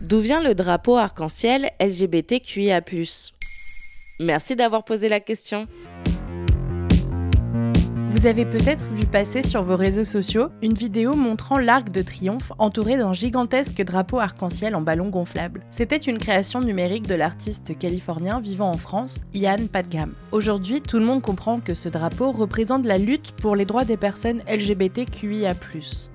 D'où vient le drapeau arc-en-ciel LGBTQIA Merci d'avoir posé la question. Vous avez peut-être vu passer sur vos réseaux sociaux une vidéo montrant l'Arc de Triomphe entouré d'un gigantesque drapeau arc-en-ciel en ballon gonflable. C'était une création numérique de l'artiste californien vivant en France, Ian Padgham. Aujourd'hui, tout le monde comprend que ce drapeau représente la lutte pour les droits des personnes LGBTQIA+.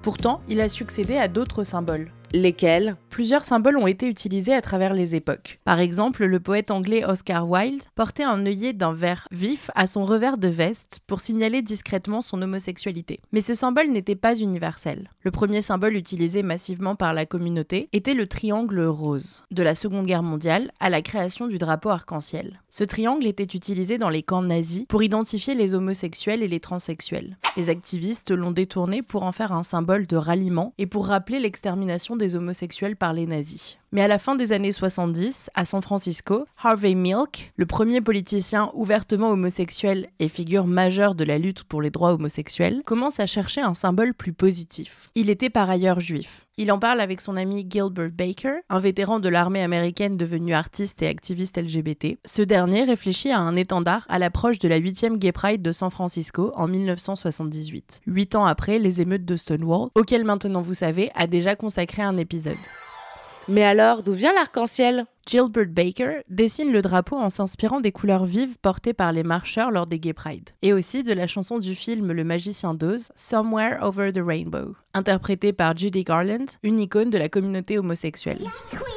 Pourtant, il a succédé à d'autres symboles. Lesquels Plusieurs symboles ont été utilisés à travers les époques. Par exemple, le poète anglais Oscar Wilde portait un œillet d'un vert vif à son revers de veste pour signaler discrètement son homosexualité. Mais ce symbole n'était pas universel. Le premier symbole utilisé massivement par la communauté était le triangle rose, de la Seconde Guerre mondiale à la création du drapeau arc-en-ciel. Ce triangle était utilisé dans les camps nazis pour identifier les homosexuels et les transsexuels. Les activistes l'ont détourné pour en faire un symbole de ralliement et pour rappeler l'extermination des homosexuels par les nazis. Mais à la fin des années 70, à San Francisco, Harvey Milk, le premier politicien ouvertement homosexuel et figure majeure de la lutte pour les droits homosexuels, commence à chercher un symbole plus positif. Il était par ailleurs juif. Il en parle avec son ami Gilbert Baker, un vétéran de l'armée américaine devenu artiste et activiste LGBT. Ce dernier réfléchit à un étendard à l'approche de la 8e Gay Pride de San Francisco en 1978, huit ans après les émeutes de Stonewall, auxquelles maintenant vous savez a déjà consacré un épisode. Mais alors, d'où vient l'arc-en-ciel? Gilbert Baker dessine le drapeau en s'inspirant des couleurs vives portées par les marcheurs lors des Gay Pride, et aussi de la chanson du film Le Magicien d'Oz, Somewhere Over the Rainbow, interprétée par Judy Garland, une icône de la communauté homosexuelle.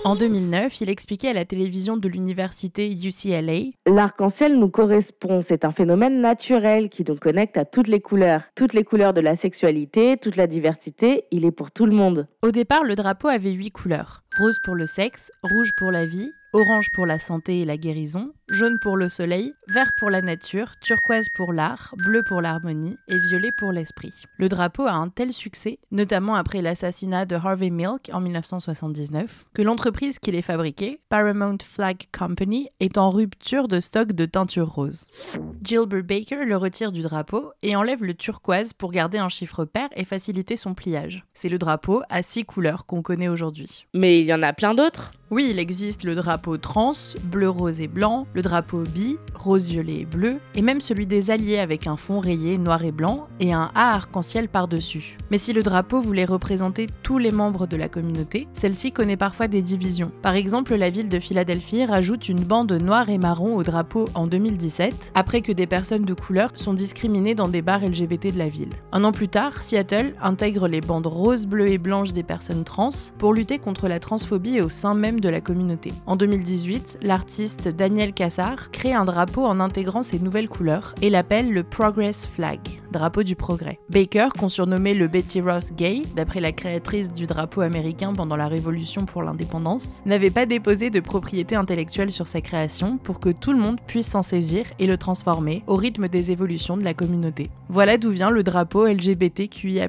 en 2009, il expliquait à la télévision de l'université UCLA L'arc-en-ciel nous correspond, c'est un phénomène naturel qui nous connecte à toutes les couleurs. Toutes les couleurs de la sexualité, toute la diversité, il est pour tout le monde. Au départ, le drapeau avait huit couleurs rose pour le sexe, rouge pour la vie, orange pour la santé et la guérison, jaune pour le soleil, vert pour la nature, turquoise pour l'art, bleu pour l'harmonie et violet pour l'esprit. Le drapeau a un tel succès, notamment après l'assassinat de Harvey Milk en 1979, que l'entreprise qui les fabriquait, Paramount Flag Company, est en rupture de stock de teinture rose. Gilbert Baker le retire du drapeau et enlève le turquoise pour garder un chiffre pair et faciliter son pliage. C'est le drapeau à six couleurs qu'on connaît aujourd'hui. Mais il y en a plein d'autres oui, il existe le drapeau trans, bleu, rose et blanc, le drapeau bi, rose, violet et bleu, et même celui des alliés avec un fond rayé noir et blanc et un A arc-en-ciel par-dessus. Mais si le drapeau voulait représenter tous les membres de la communauté, celle-ci connaît parfois des divisions. Par exemple, la ville de Philadelphie rajoute une bande noire et marron au drapeau en 2017, après que des personnes de couleur sont discriminées dans des bars LGBT de la ville. Un an plus tard, Seattle intègre les bandes rose, bleu et blanches des personnes trans pour lutter contre la transphobie au sein même de la communauté. En 2018, l'artiste Daniel Crée un drapeau en intégrant ces nouvelles couleurs et l'appelle le Progress Flag, drapeau du progrès. Baker, qu'on surnommait le Betty Ross Gay, d'après la créatrice du drapeau américain pendant la Révolution pour l'indépendance, n'avait pas déposé de propriété intellectuelle sur sa création pour que tout le monde puisse s'en saisir et le transformer au rythme des évolutions de la communauté. Voilà d'où vient le drapeau LGBTQIA+.